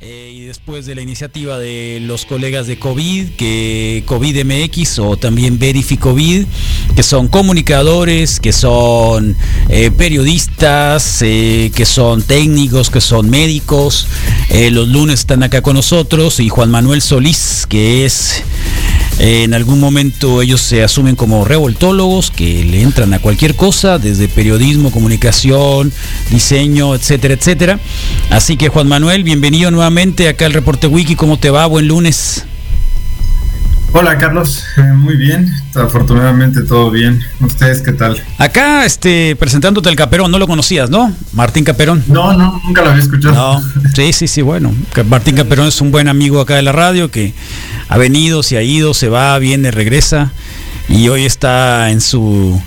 Eh, y después de la iniciativa de los colegas de COVID, que COVID MX o también Verificovid, que son comunicadores, que son eh, periodistas, eh, que son técnicos, que son médicos. los lunes están acá con nosotros y Juan Manuel Solís, que es en algún momento ellos se asumen como revoltólogos que le entran a cualquier cosa, desde periodismo, comunicación, diseño, etcétera, etcétera. Así que Juan Manuel, bienvenido nuevamente acá al Reporte Wiki. ¿Cómo te va? Buen lunes. Hola Carlos, eh, muy bien, afortunadamente todo bien. ¿Ustedes qué tal? Acá este, presentándote el Caperón, no lo conocías, ¿no? Martín Caperón. No, no, nunca lo había escuchado. No, sí, sí, sí, bueno. Martín Caperón es un buen amigo acá de la radio que ha venido, se ha ido, se va, viene, regresa. Y hoy está en su,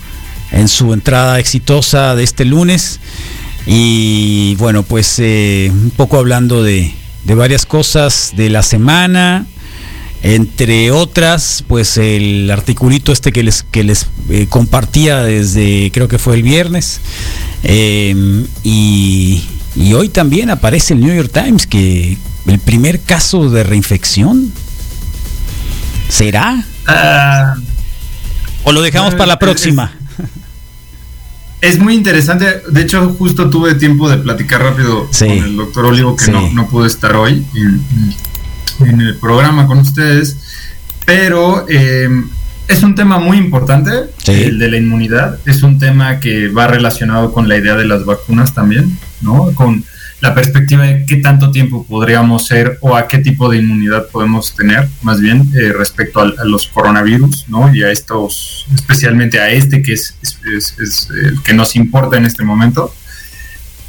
en su entrada exitosa de este lunes. Y bueno, pues eh, un poco hablando de, de varias cosas de la semana. Entre otras, pues el articulito este que les, que les eh, compartía desde, creo que fue el viernes, em, y, hoy también aparece el New York Times que el primer caso de reinfección será. Ah. ¿O lo dejamos para la próxima? Es, muy interesante. De hecho, justo tuve tiempo de platicar rápido con el doctor Olivo, que no, no pudo estar hoy en el programa con ustedes, pero eh, es un tema muy importante, el de la inmunidad, es un tema que va relacionado con la idea de las vacunas también, ¿no? Con la perspectiva de qué tanto tiempo podríamos ser o a qué tipo de inmunidad podemos tener, más bien eh, respecto a, los coronavirus, ¿no? Y a estos, especialmente a este que es, es, el que nos importa en este momento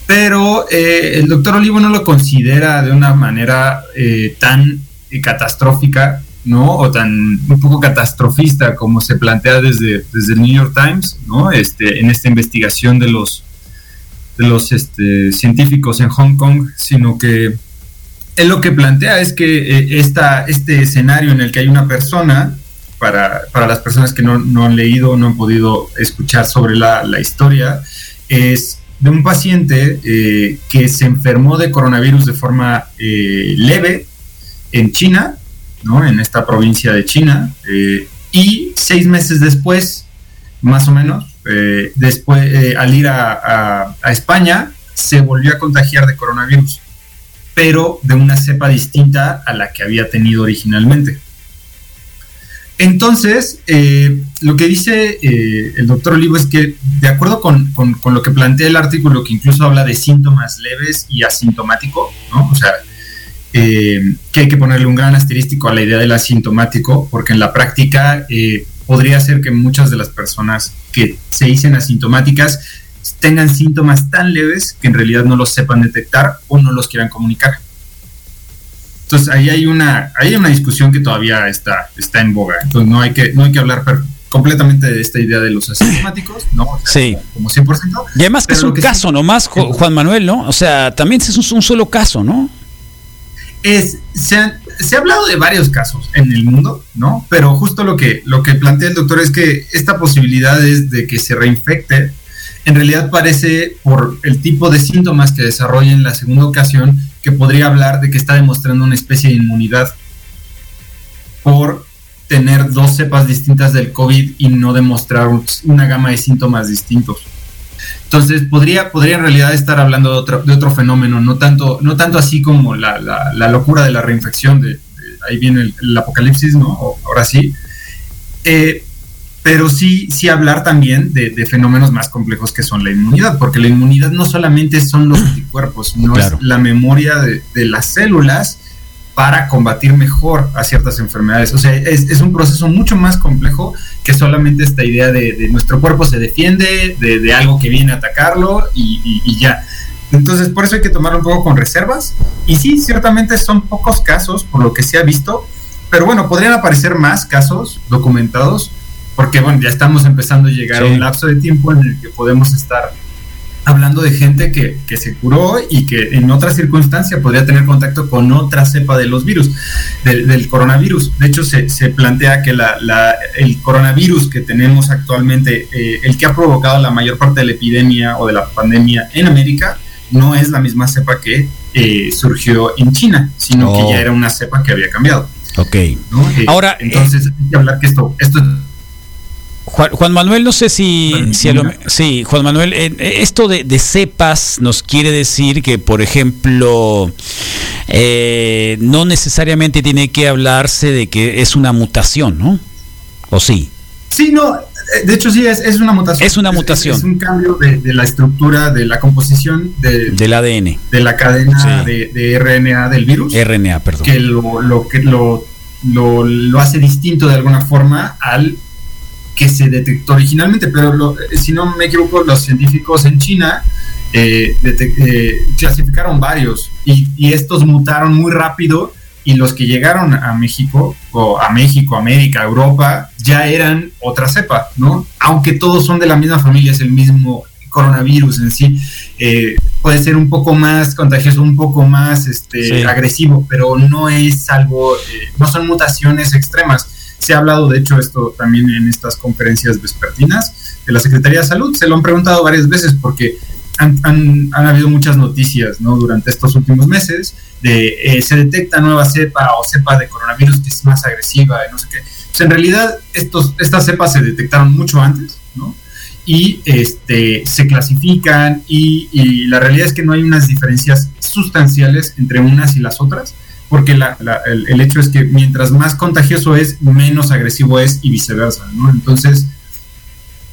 pero eh, el doctor Olivo no lo considera de una manera eh, tan eh, catastrófica, ¿no? O tan un poco catastrofista como se plantea desde, desde el New York Times, ¿no? Este, en esta investigación de los, de los este, científicos en Hong Kong, sino que él lo que plantea es que esta, este escenario en el que hay una persona, para, para las personas que no, no, han leído no han podido escuchar sobre la, la historia, es de un paciente eh, que se enfermó de coronavirus de forma eh, leve en China, ¿no? en esta provincia de China, eh, y seis meses después, más o menos, después, al ir a, España, se volvió a contagiar de coronavirus, pero de una cepa distinta a la que había tenido originalmente. Entonces, eh, lo que dice eh, el doctor Olivo es que, de acuerdo con, lo que plantea el artículo, que incluso habla de síntomas leves y asintomático, ¿no? O sea, eh, que hay que ponerle un gran asterístico a la idea del asintomático, porque en la práctica podría ser que muchas de las personas que se dicen asintomáticas tengan síntomas tan leves que en realidad no los sepan detectar o no los quieran comunicar. Entonces ahí hay una, hay una discusión que todavía está, está en boga. Entonces no hay que, no hay que hablar completamente de esta idea de los asintomáticos, ¿no? sí. Como 100%. Y además que es un caso nomás, Juan Manuel, ¿no? O sea, también es un, solo caso, ¿no? Es, se, se ha hablado de varios casos en el mundo, ¿no? Pero justo lo que, lo que plantea el doctor es que esta posibilidad es de que se reinfecte, en realidad parece por el tipo de síntomas que desarrolla en la segunda ocasión, que podría hablar de que está demostrando una especie de inmunidad por tener dos cepas distintas del COVID y no demostrar una gama de síntomas distintos. Entonces, podría, podría en realidad estar hablando de otro, de otro fenómeno, no tanto, no tanto así como la, locura de la reinfección, de, ahí viene el, apocalipsis, ¿no? ahora sí. Eh, pero sí, sí hablar también de, fenómenos más complejos que son la inmunidad, porque la inmunidad no solamente son los anticuerpos, no es la memoria de, las células para combatir mejor a ciertas enfermedades. O sea, es, un proceso mucho más complejo que solamente esta idea de, nuestro cuerpo se defiende de, algo que viene a atacarlo y, ya. Entonces, por eso hay que tomarlo un poco con reservas. Y sí, ciertamente son pocos casos, por lo que se ha visto, pero bueno, podrían aparecer más casos documentados porque bueno, ya estamos empezando a llegar a un lapso de tiempo en el que podemos estar hablando de gente que, que, se curó y que en otra circunstancia podría tener contacto con otra cepa de los virus, del, coronavirus. De hecho, se, se plantea que la, la, el coronavirus que tenemos actualmente, eh, el que ha provocado la mayor parte de la epidemia o de la pandemia en América, no es la misma cepa que eh, surgió en China, sino que ya era una cepa que había cambiado. Ok. Eh, Ahora, entonces hay que hablar que esto, esto Juan, Manuel, no sé si, sí, Juan Manuel, esto de, cepas nos quiere decir que, por ejemplo, no necesariamente tiene que hablarse de que es una mutación, ¿no? ¿O sí? Sí, no, eh, de hecho sí, es, es una mutación. Es una mutación. Es, un cambio de, la estructura, de la composición del ADN. De la cadena de, RNA del virus. RNA, perdón. Que lo, lo que lo, lo, hace distinto de alguna forma al que se detectó originalmente. Pero eh, si no me equivoco, los científicos en China eh, clasificaron varios y, y estos mutaron muy rápido y los que llegaron a México, o a México, América, Europa, ya eran otra cepa, ¿no? Aunque todos son de la misma familia, es el mismo coronavirus en sí, eh, puede ser un poco más contagioso, un poco más este, agresivo, pero no es algo, eh, no son mutaciones extremas. Se ha hablado, de hecho, esto también en estas conferencias vespertinas de la Secretaría de Salud, se lo han preguntado varias veces porque han, han, habido muchas noticias, ¿no? Durante estos últimos meses de eh, se detecta nueva cepa o cepa de coronavirus que es más agresiva y no sé qué. Pues en realidad estos, estas cepas se detectaron mucho antes, ¿no? Y este, se clasifican y, la realidad es que no hay unas diferencias sustanciales entre unas y las otras, porque la, el, el, hecho es que mientras más contagioso es, menos agresivo es y viceversa, ¿no? Entonces,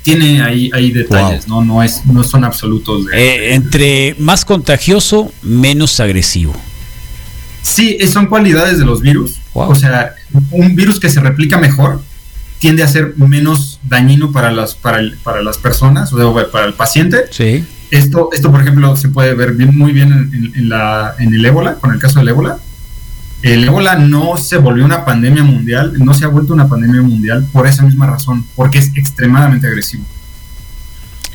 tiene ahí, ahí detalles, ¿no? No, es, no son absolutos. Eh, entre más contagioso, menos agresivo. Sí, son cualidades de los virus. O sea, un virus que se replica mejor tiende a ser menos dañino para las, para, para las personas, o para el paciente. Sí. Esto, esto, por ejemplo, se puede ver bien, muy bien en, la, en el ébola, con el caso del ébola. El ébola no se volvió una pandemia mundial, no se ha vuelto una pandemia mundial por esa misma razón, porque es extremadamente agresivo.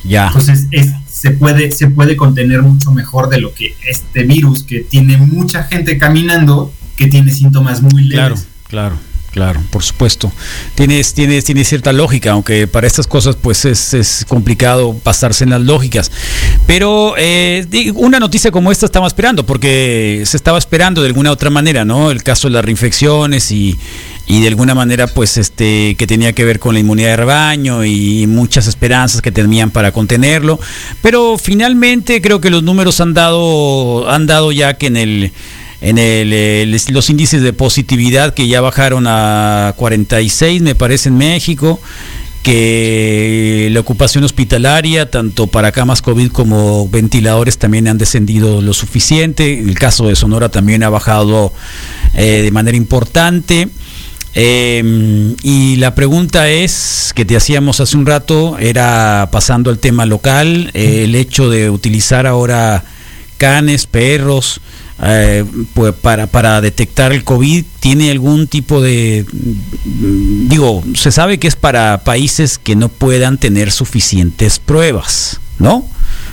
Ya. Entonces, es, se puede, se puede contener mucho mejor de lo que este virus que tiene mucha gente caminando, que tiene síntomas muy leves. Claro, claro. Claro, por supuesto. Tienes, tienes, tiene cierta lógica, aunque para estas cosas pues es, complicado basarse en las lógicas. Pero eh, una noticia como esta estamos esperando, porque se estaba esperando de alguna otra manera, ¿no? El caso de las reinfecciones y, y de alguna manera pues este que tenía que ver con la inmunidad de rebaño y muchas esperanzas que tenían para contenerlo pero finalmente creo que los números han dado han dado ya que en el en el, los índices de positividad que ya bajaron a 46 me parece en México que la ocupación hospitalaria, tanto para camas COVID como ventiladores, también han descendido lo suficiente. El caso de Sonora también ha bajado eh, de manera importante. Em, y la pregunta es, que te hacíamos hace un rato, era pasando al tema local, eh, el hecho de utilizar ahora canes, perros, eh, pues para, para detectar el COVID, ¿tiene algún tipo de... Mm, digo, se sabe que es para países que no puedan tener suficientes pruebas, ¿no?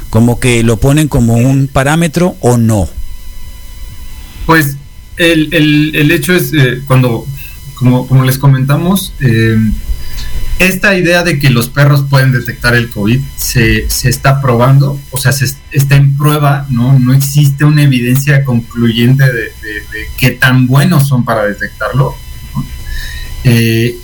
Como que lo ponen como un parámetro o no. Pues el, el, hecho es eh, cuando como, les comentamos, eh, esta idea de que los perros pueden detectar el COVID se, está probando, o sea, se está en prueba, ¿no? No existe una evidencia concluyente de, qué tan buenos son para detectarlo. Eh,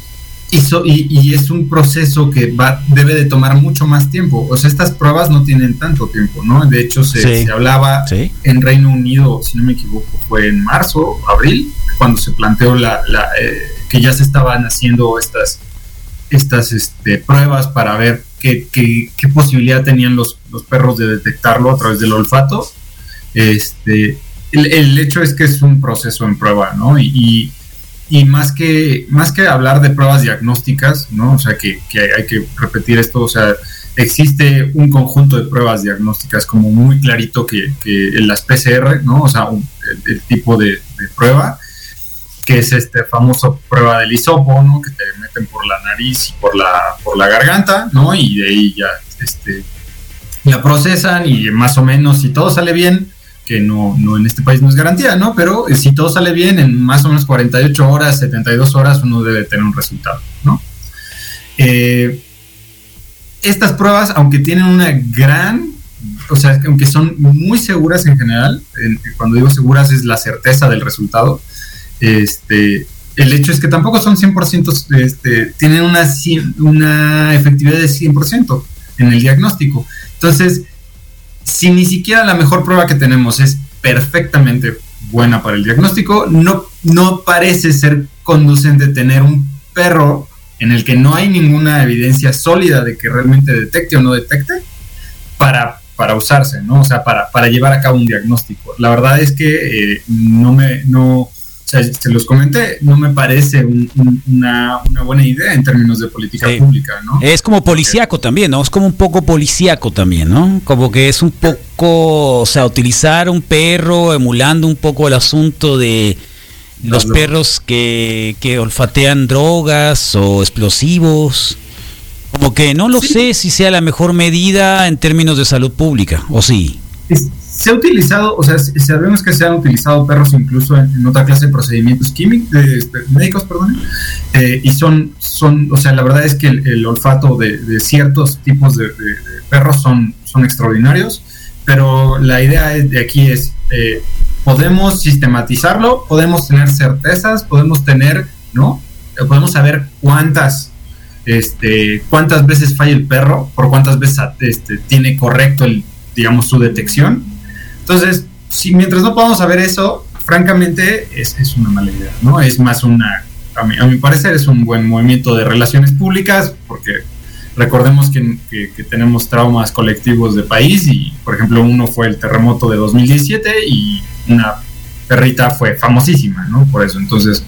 y, es un proceso que va, debe de tomar mucho más tiempo. O sea, estas pruebas no tienen tanto tiempo, ¿no? De hecho, se, hablaba en Reino Unido, si no me equivoco, fue en marzo, abril, cuando se planteó la, eh, que ya se estaban haciendo estas, estas este, pruebas para ver qué, qué, posibilidad tenían los, perros de detectarlo a través del olfato. Este, el, hecho es que es un proceso en prueba, ¿no? Y, más, que, más que hablar de pruebas diagnósticas, ¿no? O sea, que, hay que repetir esto, o sea, existe un conjunto de pruebas diagnósticas como muy clarito que, que las PCR, ¿no? O sea, el, tipo de prueba que es este famoso prueba del hisopo, ¿no? Que te meten por la nariz y por la, por la garganta, ¿no? Y de ahí ya este, la procesan y más o menos si todo sale bien, que no, no en este país no es garantía, ¿no? Pero si todo sale bien, en más o menos 48 horas, 72 horas, uno debe tener un resultado, ¿no? Eh, estas pruebas, aunque tienen una gran o sea, aunque son muy seguras en general, cuando digo seguras es la certeza del resultado, este, el hecho es que tampoco son 100%, este, tienen una, una efectividad de 100% en el diagnóstico. Entonces, si ni siquiera la mejor prueba que tenemos es perfectamente buena para el diagnóstico, no, no parece ser conducente tener un perro en el que no hay ninguna evidencia sólida de que realmente detecte o no detecte para, para usarse, ¿no? O sea, para, para llevar a cabo un diagnóstico. La verdad es que eh, no me, no, sea, se los comenté, no me parece una, buena idea en términos de política pública, ¿no? Es como policíaco también, ¿no? Es como un poco policíaco también, ¿no? Como que es un poco, o sea, utilizar un perro emulando un poco el asunto de los perros que, que olfatean drogas o explosivos. Como que no lo sé si sea la mejor medida en términos de salud pública, ¿o sí? Se ha utilizado, o sea, sabemos que se han utilizado perros incluso en, otra clase de procedimientos químicos, este, médicos, perdón, eh, y son, son, o sea, la verdad es que el, olfato de, ciertos tipos de, perros son, son extraordinarios, pero la idea de aquí es, eh, podemos sistematizarlo, podemos tener certezas, podemos tener, ¿no? Eh, podemos saber cuántas, este, cuántas veces falla el perro, por cuántas veces este, tiene correcto el digamos, su detección entonces, si mientras no podamos saber eso, francamente es, es una mala idea, ¿no? Es más una, a mi, a mi, parecer es un buen movimiento de relaciones públicas, porque recordemos que, que, tenemos traumas colectivos de país y, por ejemplo, uno fue el terremoto de 2017 y una perrita fue famosísima, ¿no? Por eso, entonces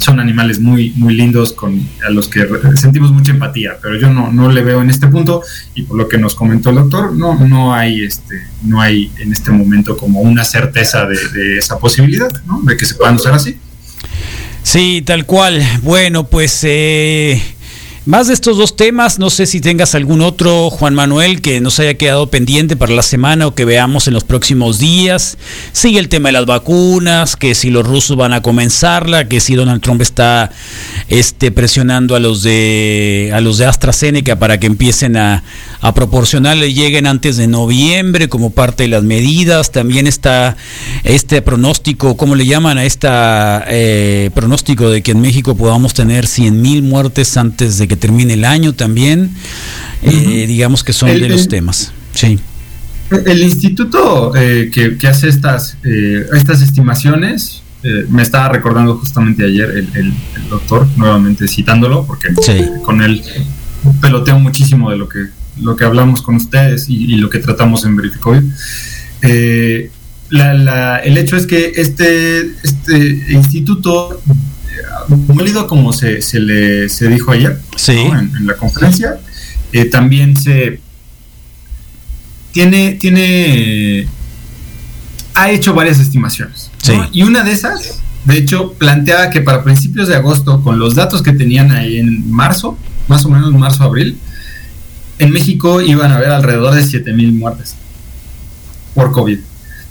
son animales muy, muy lindos con, a los que sentimos mucha empatía, pero yo no, no le veo en este punto y por lo que nos comentó el doctor, no, no, hay, este, no hay en este momento como una certeza de, esa posibilidad, ¿no? de que se puedan usar así. Sí, tal cual. Bueno, pues... Eh más de estos dos temas, no sé si tengas algún otro, Juan Manuel, que nos haya quedado pendiente para la semana o que veamos en los próximos días. Sigue el tema de las vacunas, que si los rusos van a comenzarla, que si Donald Trump está este, presionando a los de a los de AstraZeneca para que empiecen a, a proporcionarle, lleguen antes de noviembre como parte de las medidas. También está este pronóstico, ¿cómo le llaman a este pronóstico de que en México podamos tener 100 mil muertes antes de que termine el año también. Eh, digamos que son de los temas. Sí. El instituto eh, que, hace estas, eh, estas estimaciones, me estaba recordando justamente ayer el, doctor, nuevamente citándolo, porque con él peloteo muchísimo de lo que, lo que hablamos con ustedes y, lo que tratamos en Verifico. La, el hecho es que este, este instituto válido como se, se, le se dijo ayer en, la conferencia, eh, también se tiene, tiene ha hecho varias estimaciones. Y una de esas, de hecho, planteaba que para principios de agosto, con los datos que tenían ahí en marzo, más o menos marzo-abril, en México iban a haber alrededor de 7 mil muertes por COVID.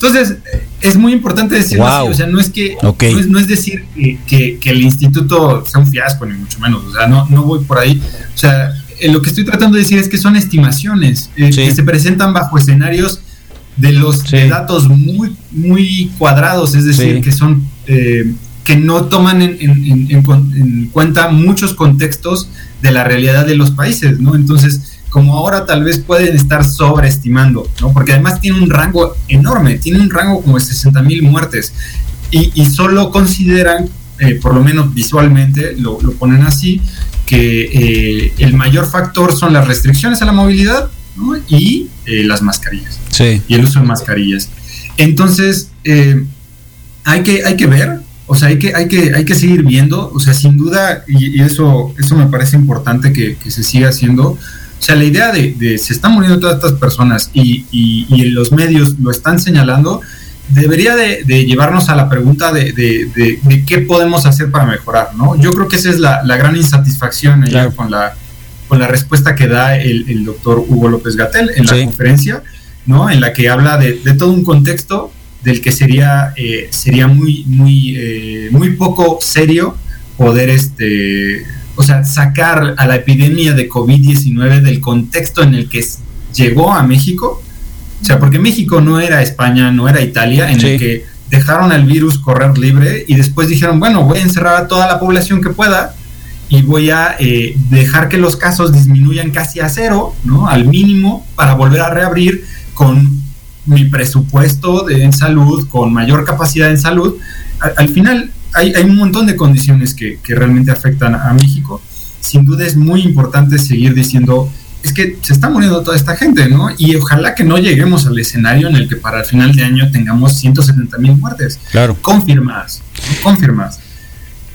Entonces, es muy importante decirlo así, o sea, no es que, no, es, decir que, el instituto sea un fiasco, ni mucho menos, o sea, no, no voy por ahí, o sea, eh, lo que estoy tratando de decir es que son estimaciones eh, que se presentan bajo escenarios de los datos muy, muy cuadrados, es decir, que son, eh, que no toman en, en cuenta muchos contextos de la realidad de los países, ¿no? Entonces, como ahora tal vez pueden estar sobreestimando, ¿no? Porque además tiene un rango enorme, tiene un rango como de 60 mil muertes y, solo consideran, eh, por lo menos visualmente, lo, ponen así, que eh, el mayor factor son las restricciones a la movilidad y eh, las mascarillas. Sí. Y el uso de mascarillas. Entonces, hay, que, hay que ver, o sea, hay que, hay que, hay que seguir viendo, o sea, sin duda, y, eso, eso me parece importante que, que se siga haciendo, o sea, la idea de, se están muriendo todas estas personas y, y, los medios lo están señalando, debería de, llevarnos a la pregunta de, qué podemos hacer para mejorar, ¿no? Yo creo que esa es la, gran insatisfacción con, la, con la respuesta que da el, doctor Hugo López Gatel en la conferencia, ¿no? En la que habla de, todo un contexto del que sería, eh, sería muy, muy, eh, muy poco serio poder este o sea, sacar a la epidemia de COVID-19 del contexto en el que llegó a México O sea, porque México no era España, no era Italia, en el que dejaron al virus correr libre y después dijeron, bueno, voy a encerrar a toda la población que pueda y voy a eh, dejar que los casos disminuyan casi a cero, ¿no? Al mínimo, para volver a reabrir con mi presupuesto de, en salud, con mayor capacidad en salud. Al, final, hay, hay, un montón de condiciones que, que realmente afectan a México. Sin duda es muy importante seguir diciendo, es que se está muriendo toda esta gente, ¿no? Y ojalá que no lleguemos al escenario en el que para el final de año tengamos 170 mil muertes. Claro. Confirmadas, confirmadas.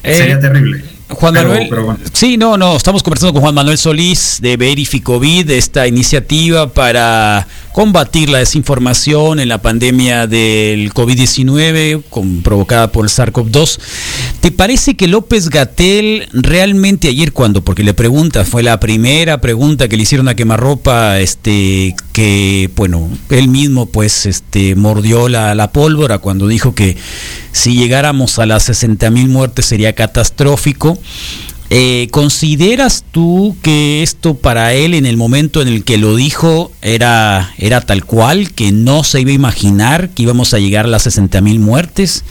Eh, Sería terrible. Juan Manuel, sí, no, no, estamos conversando con Juan Manuel Solís de Verificovid, esta iniciativa para combatir la desinformación en la pandemia del COVID-19 provocada por el SARS-CoV-2. ¿Te parece que López Gatel realmente ayer cuando, porque le pregunta, fue la primera pregunta que le hicieron a quemarropa, este, que, bueno, él mismo pues este, mordió la, la pólvora cuando dijo que si llegáramos a las 60 mil muertes sería catastrófico. Eh, ¿Consideras tú que esto para él en el momento en el que lo dijo era, era tal cual, que no se iba a imaginar que íbamos a llegar a las 60 mil muertes?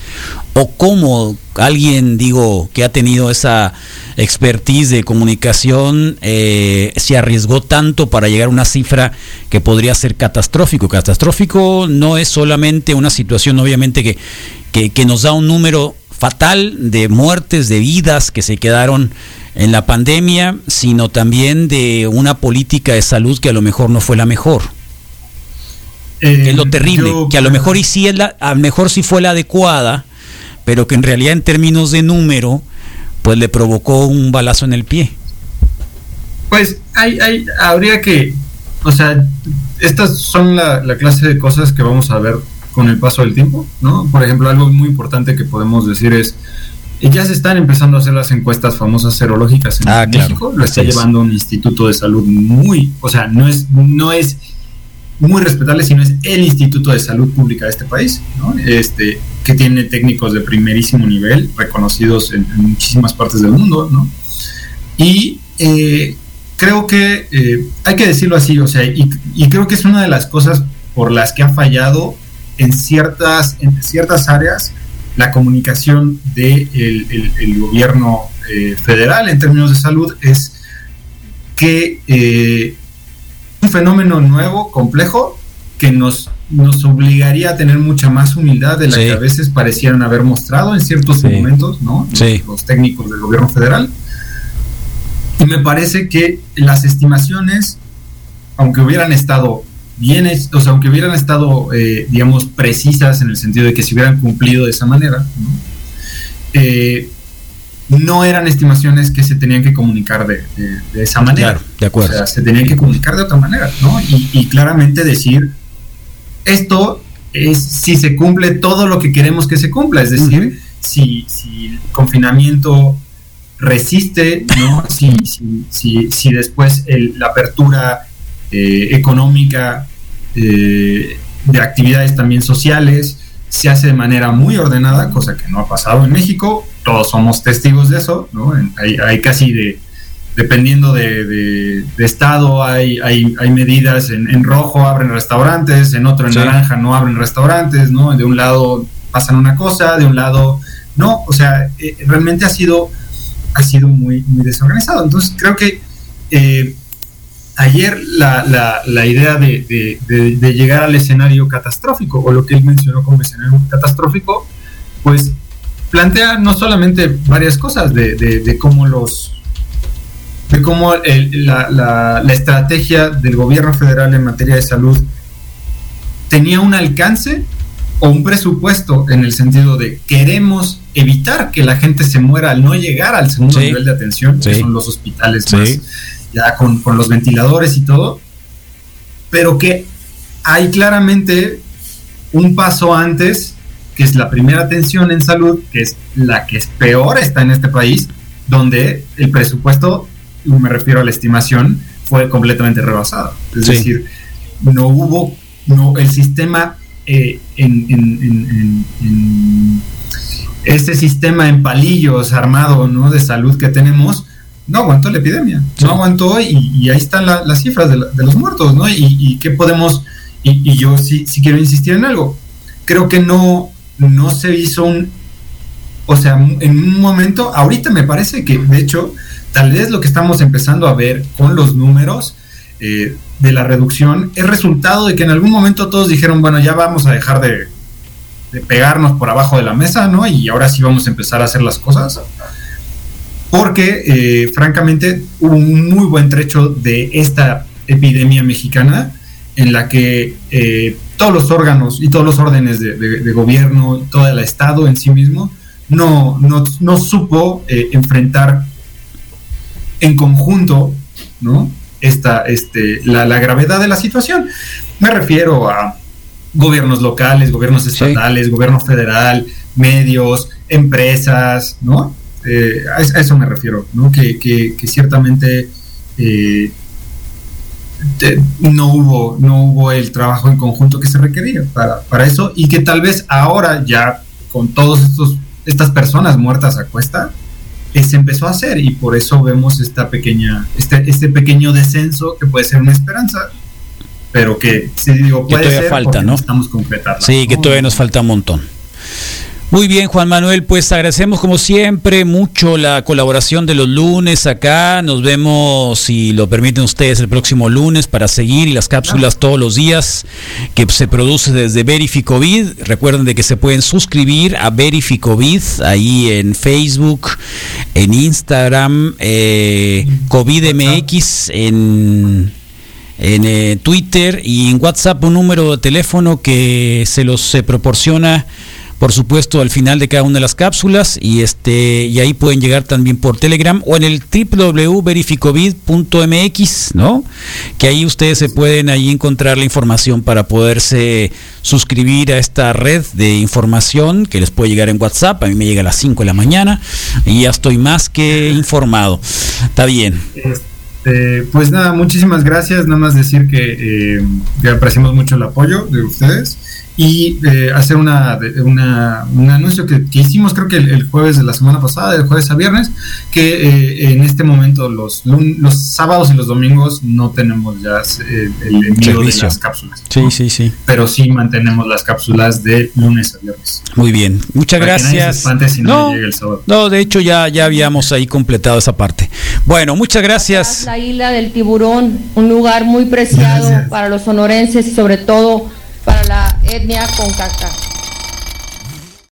¿O cómo alguien, digo, que ha tenido esa expertise de comunicación eh, se arriesgó tanto para llegar a una cifra que podría ser catastrófico? Catastrófico no es solamente una situación, obviamente, que, que, que nos da un número fatal de muertes, de vidas que se quedaron en la pandemia, sino también de una política de salud que a lo mejor no fue la mejor. es lo eh, terrible, que a lo mejor y sí es la, a lo mejor sí fue la adecuada, pero que en realidad en términos de número, pues le provocó un balazo en el pie. Pues hay, hay, habría que, o sea, estas son la, la clase de cosas que vamos a ver con el paso del tiempo, ¿no? Por ejemplo, algo muy importante que podemos decir es, ya se están empezando a hacer las encuestas famosas serológicas en ah, México, lo está llevando un instituto de salud muy, o sea, no es, no es muy respetable, sino es el Instituto de Salud Pública de este país, ¿no? este, que tiene técnicos de primerísimo nivel, reconocidos en, muchísimas partes del mundo, ¿no? Y eh, creo que eh, hay que decirlo así, o sea, y, y, creo que es una de las cosas por las que ha fallado en ciertas, en ciertas áreas la comunicación del de el, gobierno eh, federal en términos de salud es que eh, un fenómeno nuevo, complejo, que nos, nos obligaría a tener mucha más humildad de la que a veces parecieran haber mostrado en ciertos momentos, ¿no? Los técnicos del gobierno federal. Y me parece que las estimaciones, aunque hubieran estado bien, o sea, aunque hubieran estado, eh, digamos, precisas en el sentido de que se hubieran cumplido de esa manera, ¿no? Eh, no eran estimaciones que se tenían que comunicar de, esa manera. de acuerdo. O sea, se tenían que comunicar de otra manera, ¿no? Y, claramente decir, esto es si se cumple todo lo que queremos que se cumpla, es decir, si, si, el confinamiento resiste, ¿no? Si, si, si después la apertura eh, económica, eh, de actividades también sociales, se hace de manera muy ordenada, cosa que no ha pasado en México, todos somos testigos de eso, ¿no? hay, casi de, dependiendo de, estado, hay, hay, hay medidas en, rojo abren restaurantes, en otro en naranja no abren restaurantes, ¿no? De un lado pasan una cosa, de un lado no, o sea, eh, realmente ha sido, ha sido muy, muy desorganizado. Entonces creo que ayer la, la, idea de, de, llegar al escenario catastrófico, o lo que él mencionó como escenario catastrófico, pues plantea no solamente varias cosas de, cómo los de cómo la, la, estrategia del gobierno federal en materia de salud tenía un alcance o un presupuesto en el sentido de queremos evitar que la gente se muera al no llegar al segundo nivel de atención, que son los hospitales más ya con, los ventiladores y todo, pero que hay claramente un paso antes, que es la primera atención en salud, que es la que es peor está en este país, donde el presupuesto, me refiero a la estimación, fue completamente rebasado. Es decir, no hubo, no, el sistema eh, en, en, en, este sistema en palillos armado ¿no? de salud que tenemos, no aguantó la epidemia, no aguantó y, ahí están las cifras de, los muertos, ¿no? Y, qué podemos y, yo sí, sí quiero insistir en algo. Creo que no, no se hizo un, o sea, en un momento, ahorita me parece que, de hecho, tal vez lo que estamos empezando a ver con los números eh, de la reducción es resultado de que en algún momento todos dijeron, bueno, ya vamos a dejar de, pegarnos por abajo de la mesa, ¿no? Y ahora sí vamos a empezar a hacer las cosas. Porque, eh, francamente, hubo un muy buen trecho de esta epidemia mexicana en la que eh, todos los órganos y todos los órdenes de, gobierno, todo el Estado en sí mismo, no, no, supo eh, enfrentar en conjunto ¿no? Esta, este, la, gravedad de la situación. Me refiero a gobiernos locales, gobiernos estatales, gobierno federal, medios, empresas, ¿no? Eh, a, eso me refiero, ¿no? Que, que, que ciertamente no hubo, no hubo el trabajo en conjunto que se requería para, para eso y que tal vez ahora ya con estos estas personas muertas a cuesta eh, se empezó a hacer y por eso vemos esta pequeña este, este pequeño descenso que puede ser una esperanza pero que si digo puede todavía falta no estamos completando sí que todavía nos falta un montón muy bien, Juan Manuel, pues agradecemos como siempre mucho la colaboración de los lunes acá. Nos vemos, si lo permiten ustedes, el próximo lunes para seguir y las cápsulas todos los días que se produce desde Verificovid. Recuerden de que se pueden suscribir a Verificovid ahí en Facebook, en Instagram, eh, COVIDMX, en en eh, Twitter y en WhatsApp un número de teléfono que se los se proporciona por supuesto al final de cada una de las cápsulas y este y ahí pueden llegar también por Telegram o en el www.verificovid.mx, ¿no? Que ahí ustedes se pueden ahí encontrar la información para poderse suscribir a esta red de información que les puede llegar en WhatsApp, a mí me llega a las 5 de la mañana y ya estoy más que informado. Está bien. Este, pues nada, muchísimas gracias. Nada más decir que, eh, que apreciamos mucho el apoyo de ustedes y eh, hacer una, una, un anuncio que, hicimos creo que el, jueves de la semana pasada, de jueves a viernes, que eh, en este momento los, los sábados y los domingos no tenemos ya eh, el envío de las cápsulas. Sí, sí, sí. Pero sí mantenemos las cápsulas de lunes a viernes. Muy bien, muchas gracias. no, no, de hecho ya, ya habíamos ahí completado esa parte. Bueno, muchas gracias. La isla del tiburón, un lugar muy preciado para los sonorenses y sobre todo para la etnia con caca.